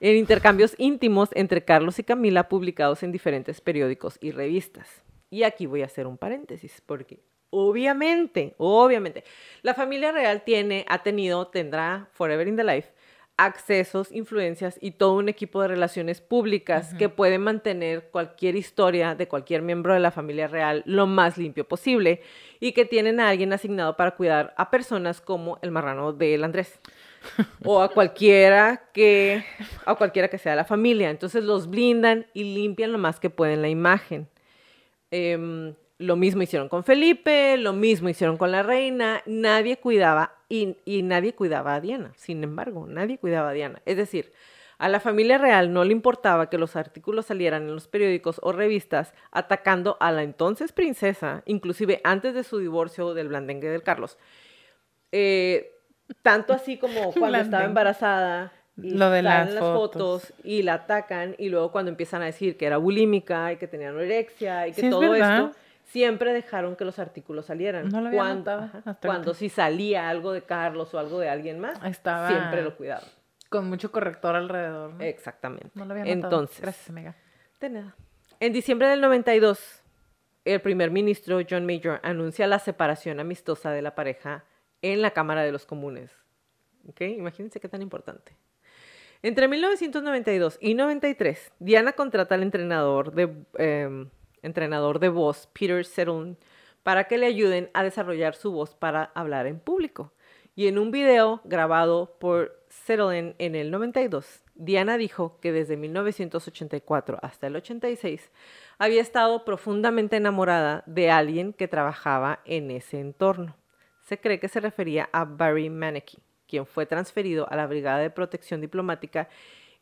En intercambios íntimos entre Carlos y Camila publicados en diferentes periódicos y revistas. Y aquí voy a hacer un paréntesis, porque obviamente, obviamente, la familia real tiene, ha tenido, tendrá, forever in the life, accesos, influencias y todo un equipo de relaciones públicas que puede mantener cualquier historia de cualquier miembro de la familia real lo más limpio posible y que tienen a alguien asignado para cuidar a personas como el marrano del Andrés [laughs] o a cualquiera que a cualquiera que sea la familia. Entonces los blindan y limpian lo más que pueden la imagen. Em, lo mismo hicieron con Felipe, lo mismo hicieron con la reina, nadie cuidaba y, y nadie cuidaba a Diana, sin embargo, nadie cuidaba a Diana. Es decir, a la familia real no le importaba que los artículos salieran en los periódicos o revistas atacando a la entonces princesa, inclusive antes de su divorcio del blandengue del Carlos. Eh, tanto así como [laughs] cuando estaba embarazada. Y Lo de las fotos. y la atacan y luego cuando empiezan a decir que era bulímica y que tenía anorexia y que Sí, todo esto, siempre dejaron que los artículos salieran. No lo había cuando, notado ajá, hasta cuando si salía algo de Carlos o algo de alguien más, Estaba siempre lo cuidaban. con mucho corrector alrededor. ¿no? Exactamente. No lo había notado. Entonces, Gracias, amiga. de nada. En diciembre del 92, el primer ministro John Major anuncia la separación amistosa de la pareja en la Cámara de los Comunes. ¿Ok? Imagínense qué tan importante. Entre 1992 y 93, Diana contrata al entrenador de, em, entrenador de voz, Peter Settle, para que le ayuden a desarrollar su voz para hablar en público. Y en un video grabado por Settle en el 92, Diana dijo que desde 1984 hasta el 86 había estado profundamente enamorada de alguien que trabajaba en ese entorno. Se cree que se refería a Barry Maneki, quien fue transferido a la Brigada de Protección Diplomática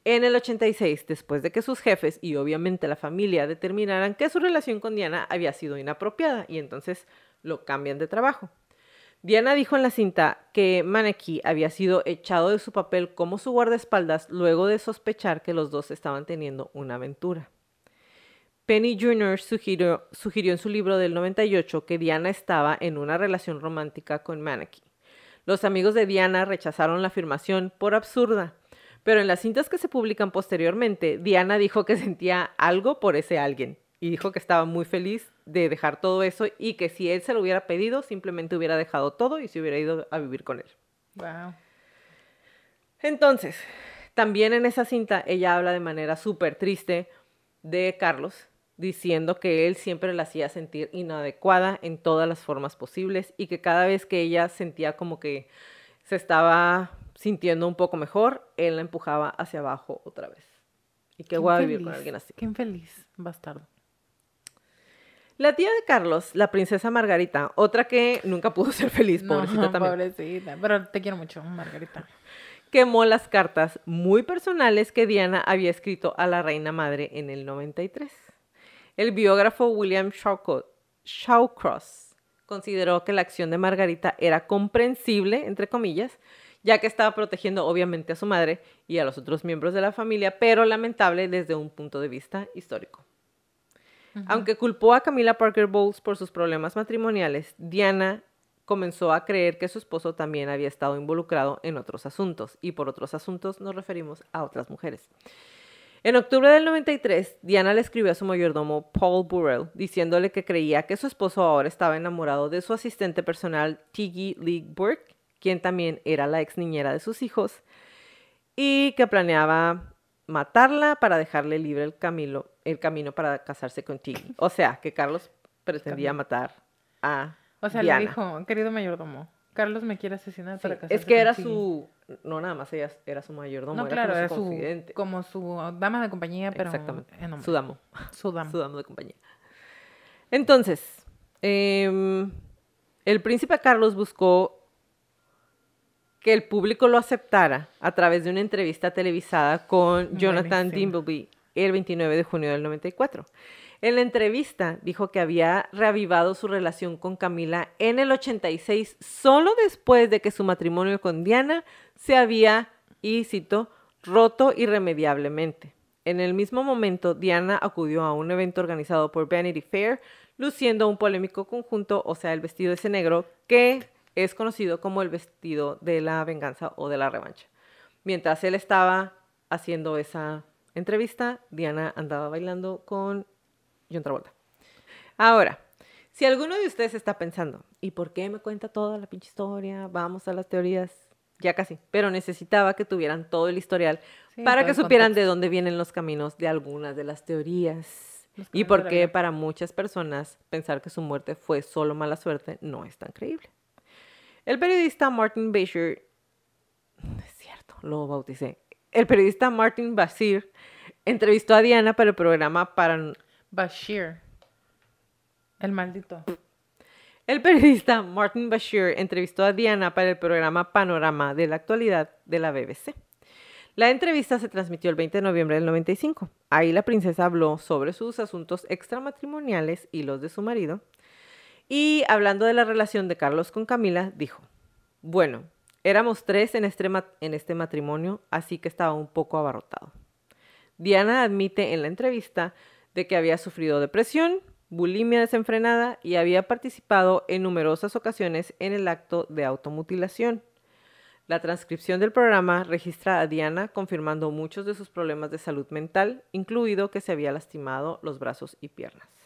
en el 86, después de que sus jefes y obviamente la familia determinaran que su relación con Diana había sido inapropiada y entonces lo cambian de trabajo. Diana dijo en la cinta que Maneki había sido echado de su papel como su guardaespaldas luego de sospechar que los dos estaban teniendo una aventura. Penny Jr. sugirió, sugirió en su libro del 98 que Diana estaba en una relación romántica con Maneki. Los amigos de Diana rechazaron la afirmación por absurda, pero en las cintas que se publican posteriormente, Diana dijo que sentía algo por ese alguien y dijo que estaba muy feliz de dejar todo eso y que si él se lo hubiera pedido, simplemente hubiera dejado todo y se hubiera ido a vivir con él. Wow. Entonces, también en esa cinta ella habla de manera súper triste de Carlos, diciendo que él siempre la hacía sentir inadecuada en todas las formas posibles y que cada vez que ella sentía como que se estaba sintiendo un poco mejor, él la empujaba hacia abajo otra vez. Y voy a vivir con alguien así. Qué infeliz, bastardo. La tía de Carlos, la princesa Margarita, otra que nunca pudo ser feliz, pobrecita no, [laughs] también. pobrecita. Pero te quiero mucho, Margarita. quemó las cartas muy personales que Diana había escrito a la reina madre en el 93. El biógrafo William Shawcross consideró que la acción de Margarita era comprensible, entre comillas, ya que estaba protegiendo obviamente a su madre y a los otros miembros de la familia, pero lamentable desde un punto de vista histórico. Aunque culpó a Camila Parker Bowles por sus problemas matrimoniales, Diana comenzó a creer que su esposo también había estado involucrado en otros asuntos, y por otros asuntos nos referimos a otras mujeres. En octubre del 93, Diana le escribió a su mayordomo Paul Burrell diciéndole que creía que su esposo ahora estaba enamorado de su asistente personal Tiggy Lee Burke, quien también era la ex niñera de sus hijos, y que planeaba matarla para dejarle libre el camino, el camino para casarse con Tiggy. O sea, que Carlos pretendía matar a O sea, Diana. le dijo, querido mayordomo, Carlos me quiere asesinar Sí, para casarse es que era contigo". su, no nada más ella era su mayordomo, No, era claro, como era su confidente. como su dama de compañía, pero Exactamente, en hombre. su damo. Su dama. [laughs] su damo de compañía. Entonces, em, el príncipe Carlos buscó que el público lo aceptara a través de una entrevista televisada con Jonathan. Dimbleby el 29 de junio del 94. En la entrevista dijo que había reavivado su relación con Camila en el 86, solo después de que su matrimonio con Diana se había, y cito, roto irremediablemente. En el mismo momento, Diana acudió a un evento organizado por Vanity Fair, luciendo un polémico conjunto, o sea, el vestido ese negro, que es conocido como el vestido de la venganza o de la revancha. Mientras él estaba haciendo esa entrevista, Diana andaba bailando con John Travolta. Ahora, si alguno de ustedes está pensando, ¿y por qué me cuenta toda la pinche historia? Vamos a las teorías. Ya casi, pero necesitaba que tuvieran todo el historial Sí, para que supieran contexto. de dónde vienen los caminos de algunas de las teorías. Y por qué para muchas personas pensar que su muerte fue solo mala suerte no es tan creíble. El periodista Martin Bashir, es cierto, lo bauticé. El periodista Martin Basir entrevistó a Diana para el programa para Bashir. El maldito. El periodista Martin Bashir entrevistó a Diana para el programa Panorama de la actualidad de la BBC. La entrevista se transmitió el 20 de noviembre del 95. Ahí la princesa habló sobre sus asuntos extramatrimoniales y los de su marido. Y hablando de la relación de Carlos con Camila, dijo, bueno, éramos tres en este, en este matrimonio, así que estaba un poco abarrotado. Diana admite en la entrevista de que había sufrido depresión, bulimia desenfrenada y había participado en numerosas ocasiones en el acto de automutilación. La transcripción del programa registra a Diana confirmando muchos de sus problemas de salud mental, incluido que se había lastimado los brazos y piernas.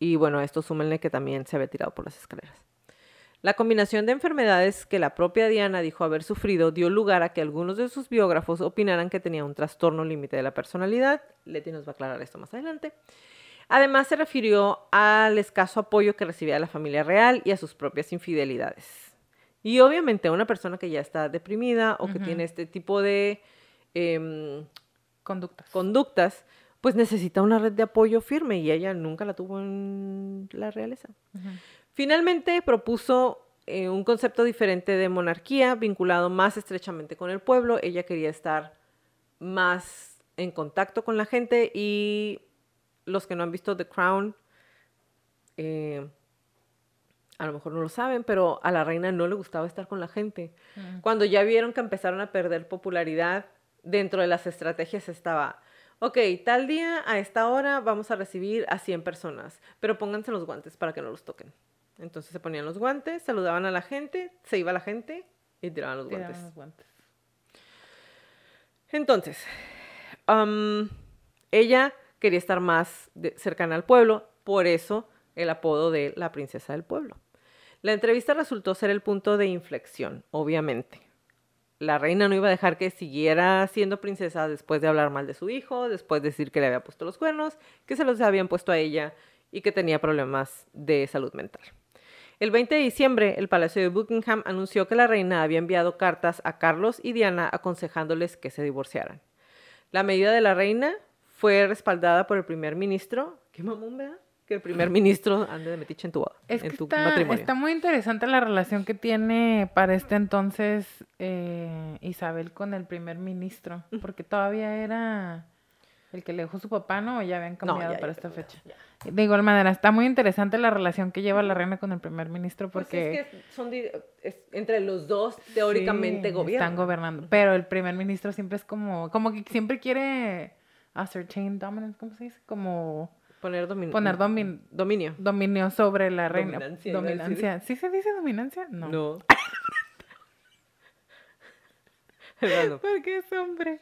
Y bueno, esto súmenle que también se había tirado por las escaleras. La combinación de enfermedades que la propia Diana dijo haber sufrido dio lugar a que algunos de sus biógrafos opinaran que tenía un trastorno límite de la personalidad. Leti nos va a aclarar esto más adelante. Además, se refirió al escaso apoyo que recibía de la familia real y a sus propias infidelidades. Y obviamente a una persona que ya está deprimida o que tiene este tipo de em, Conductas. conductas, pues necesita una red de apoyo firme y ella nunca la tuvo en la realeza. Finalmente propuso eh, un concepto diferente de monarquía vinculado más estrechamente con el pueblo. Ella quería estar más en contacto con la gente y los que no han visto The Crown, eh, a lo mejor no lo saben, pero a la reina no le gustaba estar con la gente. Cuando ya vieron que empezaron a perder popularidad, dentro de las estrategias estaba, ok, tal día a esta hora vamos a recibir a 100 personas, pero pónganse los guantes para que no los toquen. Entonces se ponían los guantes, saludaban a la gente, se iba la gente y tiraban los Tiraban guantes. los guantes. Entonces, am, ella quería estar más de- cercana al pueblo, por eso el apodo de la princesa del pueblo. La entrevista resultó ser el punto de inflexión, obviamente. La reina no iba a dejar que siguiera siendo princesa después de hablar mal de su hijo, después de decir que le había puesto los cuernos, que se los habían puesto a ella y que tenía problemas de salud mental. El 20 de diciembre, el Palacio de Buckingham anunció que la reina había enviado cartas a Carlos y Diana aconsejándoles que se divorciaran. La medida de la reina fue respaldada por el primer ministro. ¿Qué mamón? Que el primer ministro ande de metiche en tu, Es en que tu está, matrimonio. está muy interesante la relación que tiene para este entonces eh, Isabel con el primer ministro, porque todavía era el que le dejó su papá, ¿no? O ya habían No, cambiado ya, para ya esta cambiaron, fecha. ya. De igual manera, está muy interesante la relación que lleva la reina con el primer ministro, Pues porque es que son es- entre los dos teóricamente sí, gobiernan. están gobernando, pero el primer ministro siempre es como, como que siempre quiere ascertain dominance, ¿cómo se dice? Como Poner, domin- Poner domin- dominio. dominio sobre la reina. Dominancia. Dominancia. ¿Sí se dice dominancia? No. No. [laughs] Porque es hombre.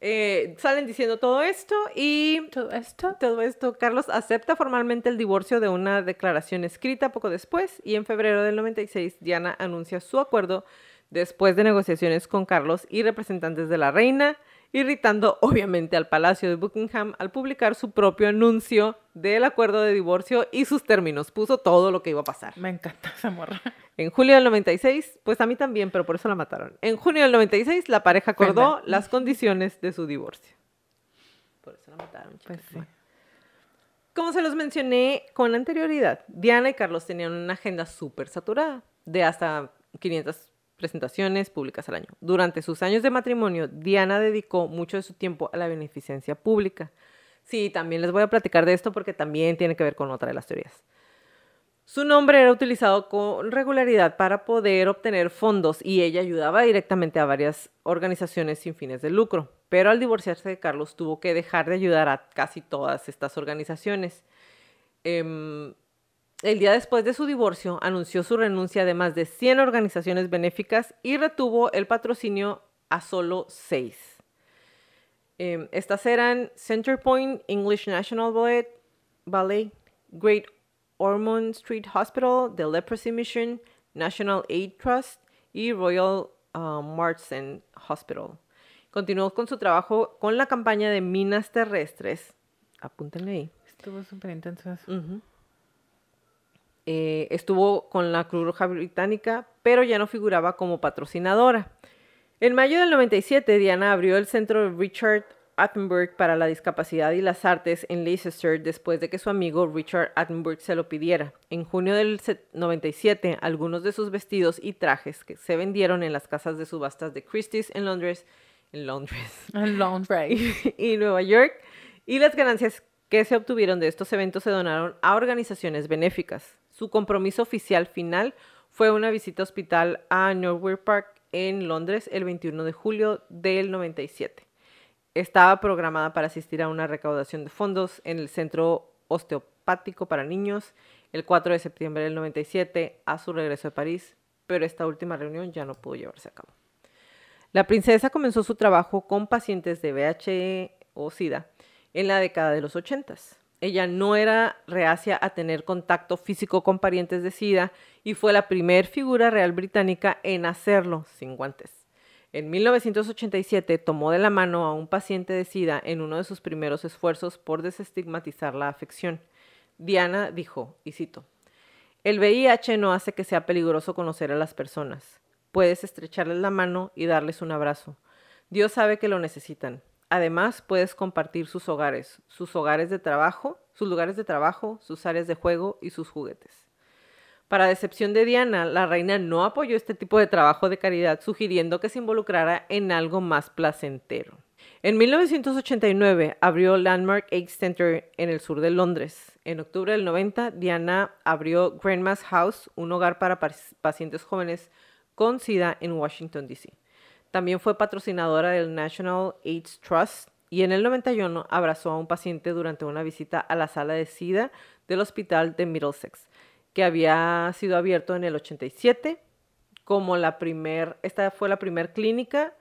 Eh, salen diciendo todo esto y Todo esto. todo esto, Carlos acepta formalmente el divorcio de una declaración escrita poco después y en febrero del 96 Diana anuncia su acuerdo después de negociaciones con Carlos y representantes de la reina, irritando obviamente al Palacio de Buckingham al publicar su propio anuncio del acuerdo de divorcio y sus términos. Puso todo lo que iba a pasar. Me encanta esa morra. En julio del 96, pues a mí también, pero por eso la mataron. En junio del 96, la pareja acordó ¿Verdad? las condiciones de su divorcio. Por eso la mataron. Pues sí. Como se los mencioné con anterioridad, Diana y Carlos tenían una agenda súper saturada, de hasta 500 presentaciones públicas al año. Durante sus años de matrimonio, Diana dedicó mucho de su tiempo a la beneficencia pública. Sí, también les voy a platicar de esto porque también tiene que ver con otra de las teorías. Su nombre era utilizado con regularidad para poder obtener fondos y ella ayudaba directamente a varias organizaciones sin fines de lucro. Pero al divorciarse de Carlos tuvo que dejar de ayudar a casi todas estas organizaciones. Em, el día después de su divorcio anunció su renuncia de más de 100 organizaciones benéficas y retuvo el patrocinio a solo seis. Em, estas eran Centerpoint, English National Ballet, Ballet, Great Ormond Street Hospital, The Leprosy Mission, National Aid Trust y Royal uh, Marsden Hospital. Continuó con su trabajo con la campaña de minas terrestres. Apúntenle ahí. Estuvo súper intenso eso. Eh, estuvo con la Cruz Roja Británica, pero ya no figuraba como patrocinadora. En mayo del 97, Diana abrió el centro Richard Attenborough para la discapacidad y las artes en Leicester después de que su amigo Richard Attenborough se lo pidiera. En junio del se- 97, algunos de sus vestidos y trajes que se vendieron en las casas de subastas de Christie's en Londres, en Londres, [laughs] Race. [laughs] y Nueva York, y las ganancias que se obtuvieron de estos eventos se donaron a organizaciones benéficas. Su compromiso oficial final fue una visita hospital a Norwood Park en Londres el 21 de julio del 97. Estaba programada para asistir a una recaudación de fondos en el Centro Osteopático para Niños el 4 de septiembre del 97 a su regreso de París, pero esta última reunión ya no pudo llevarse a cabo. La princesa comenzó su trabajo con pacientes de VIH o SIDA en la década de los 80. Ella no era reacia a tener contacto físico con parientes de SIDA y fue la primer figura real británica en hacerlo sin guantes. En 1987 tomó de la mano a un paciente de SIDA en uno de sus primeros esfuerzos por desestigmatizar la afección. Diana dijo, y cito, el VIH no hace que sea peligroso conocer a las personas. Puedes estrecharles la mano y darles un abrazo. Dios sabe que lo necesitan. Además, puedes compartir sus hogares, sus hogares de trabajo, sus lugares de trabajo, sus áreas de juego y sus juguetes. Para decepción de Diana, la reina no apoyó este tipo de trabajo de caridad, sugiriendo que se involucrara en algo más placentero. En 1989 abrió Landmark AIDS Center en el sur de Londres. En octubre del 90, Diana abrió Grandma's House, un hogar para pac- pacientes jóvenes con SIDA en Washington, D.C. También fue patrocinadora del National AIDS Trust y en el 91 abrazó a un paciente durante una visita a la sala de SIDA del hospital de Middlesex, que había sido abierto en el 87 como la primer, esta fue la primer clínica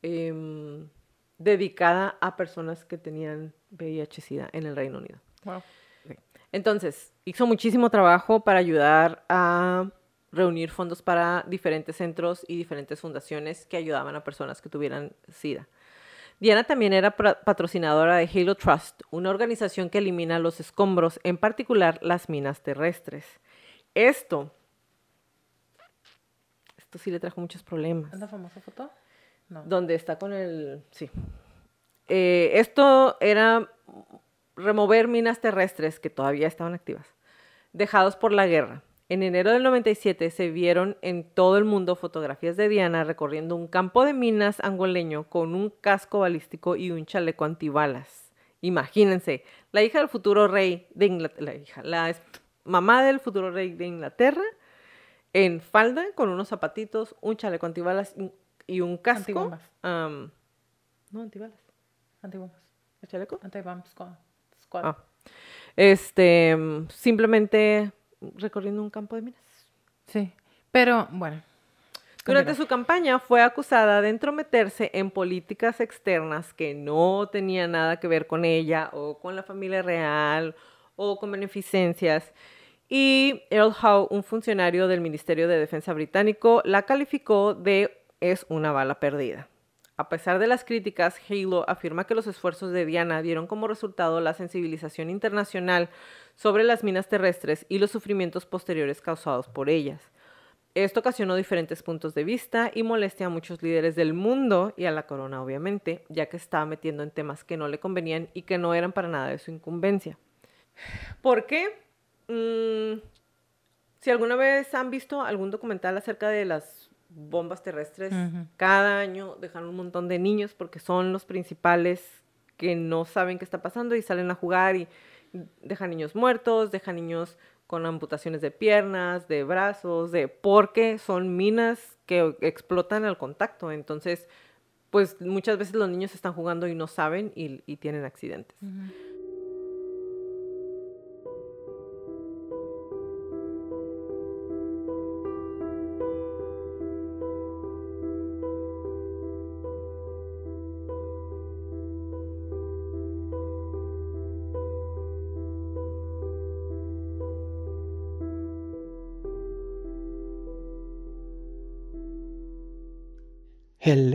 em, dedicada a personas que tenían VIH-Sida en el Reino Unido. Wow. Entonces, hizo muchísimo trabajo para ayudar a reunir fondos para diferentes centros y diferentes fundaciones que ayudaban a personas que tuvieran SIDA. Diana también era patrocinadora de Halo Trust, una organización que elimina los escombros, en particular las minas terrestres. Esto, esto sí le trajo muchos problemas ¿Es la famosa foto? No. donde está con el... Sí. Eh, esto era remover minas terrestres que todavía estaban activas, dejados por la guerra. En enero del 97 se vieron en todo el mundo fotografías de Diana recorriendo un campo de minas angoleño con un casco balístico y un chaleco antibalas. Imagínense, la hija del futuro rey de Inglaterra, la hija, la mamá del futuro rey de Inglaterra, en falda, con unos zapatitos, un chaleco antibalas y- un casco. Antibombas. am, no, antibalas. Antibombas. ¿El chaleco? Antibomb squad. squad. Ah. Este, mm, simplemente recorriendo un campo de minas. Sí. Pero, bueno. Durante su campaña fue acusada de entrometerse en políticas externas que no tenían nada que ver con ella o con la familia real o con beneficencias. Y Earl Howe, un funcionario del Ministerio de Defensa británico, la calificó de es una bala perdida. A pesar de las críticas, Halo afirma que los esfuerzos de Diana dieron como resultado la sensibilización internacional sobre las minas terrestres y los sufrimientos posteriores causados por ellas. Esto ocasionó diferentes puntos de vista y molestia a muchos líderes del mundo y a la corona, obviamente, ya que estaba metiendo en temas que no le convenían y que no eran para nada de su incumbencia. ¿Por qué? Mm, si alguna vez han visto algún documental acerca de las bombas terrestres, cada año dejan un montón de niños porque son los principales que no saben qué está pasando y salen a jugar y dejan niños muertos, dejan niños con amputaciones de piernas, de brazos, de porque son minas que explotan al contacto. Entonces, pues muchas veces los niños están jugando y no saben y, tienen accidentes.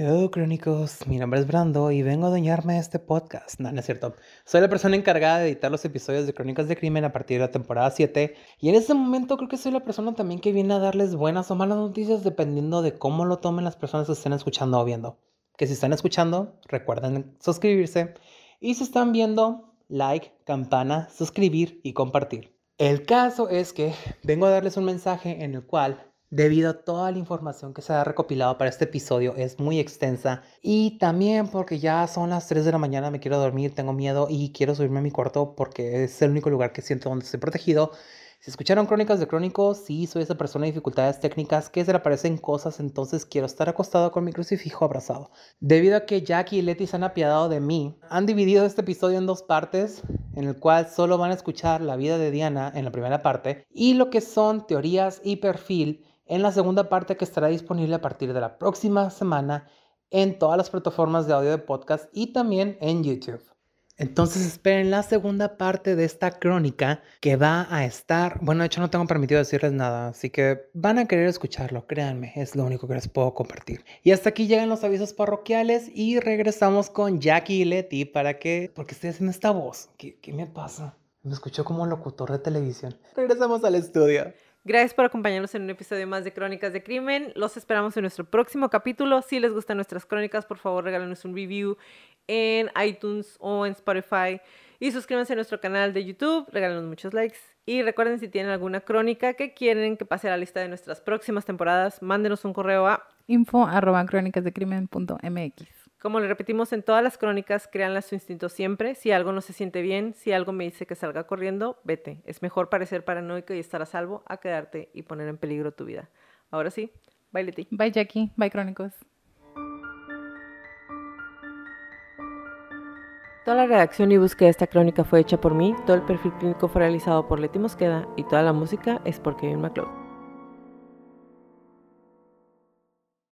Hello, crónicos. Mi nombre es Brando y vengo a doñarme este podcast. No, no es cierto. Soy la persona encargada de editar los episodios de Crónicas de Crimen a partir de la temporada 7. Y en este momento creo que soy la persona también que viene a darles buenas o malas noticias dependiendo de cómo lo tomen las personas que estén escuchando o viendo. Que si están escuchando, recuerden suscribirse. Y si están viendo, like, campana, suscribir y compartir. El caso es que vengo a darles un mensaje en el cual debido a toda la información que se ha recopilado para este episodio es muy extensa y también porque ya son las 3 de la mañana, me quiero dormir, tengo miedo y quiero subirme a mi cuarto porque es el único lugar que siento donde estoy protegido. Si escucharon crónicas de crónicos, sí, soy esa persona de dificultades técnicas que se le aparecen cosas, entonces quiero estar acostado con mi crucifijo abrazado. Debido a que Jackie y Letty se han apiadado de mí, han dividido este episodio en dos partes, en el cual solo van a escuchar la vida de Diana en la primera parte y lo que son teorías y perfil en la segunda parte que estará disponible a partir de la próxima semana en todas las plataformas de audio de podcast y también en YouTube. Entonces esperen la segunda parte de esta crónica que va a estar, bueno, de hecho no tengo permitido decirles nada, así que van a querer escucharlo, créanme, es lo único que les puedo compartir. Y hasta aquí llegan los avisos parroquiales y regresamos con Jackie y Letty para que, porque estoy haciendo esta voz, ¿qué, qué me pasa? Me escucho como locutor de televisión. Regresamos al estudio. Gracias por acompañarnos en un episodio más de Crónicas de Crimen. Los esperamos en nuestro próximo capítulo. Si les gustan nuestras crónicas, por favor regálenos un review en iTunes o en Spotify. Y suscríbanse a nuestro canal de YouTube, regálenos muchos likes. Y recuerden si tienen alguna crónica que quieren que pase a la lista de nuestras próximas temporadas, mándenos un correo a info arroba crónicasdecrimen.mx. Como le repetimos en todas las crónicas, créanle a su instinto siempre. Si algo no se siente bien, si algo me dice que salga corriendo, vete. Es mejor parecer paranoico y estar a salvo a quedarte y poner en peligro tu vida. Ahora sí, bye Leti. Bye Jackie, bye Crónicos. Toda la redacción y búsqueda de esta crónica fue hecha por mí, todo el perfil clínico fue realizado por Leti Mosqueda y toda la música es por Kevin MacLeod.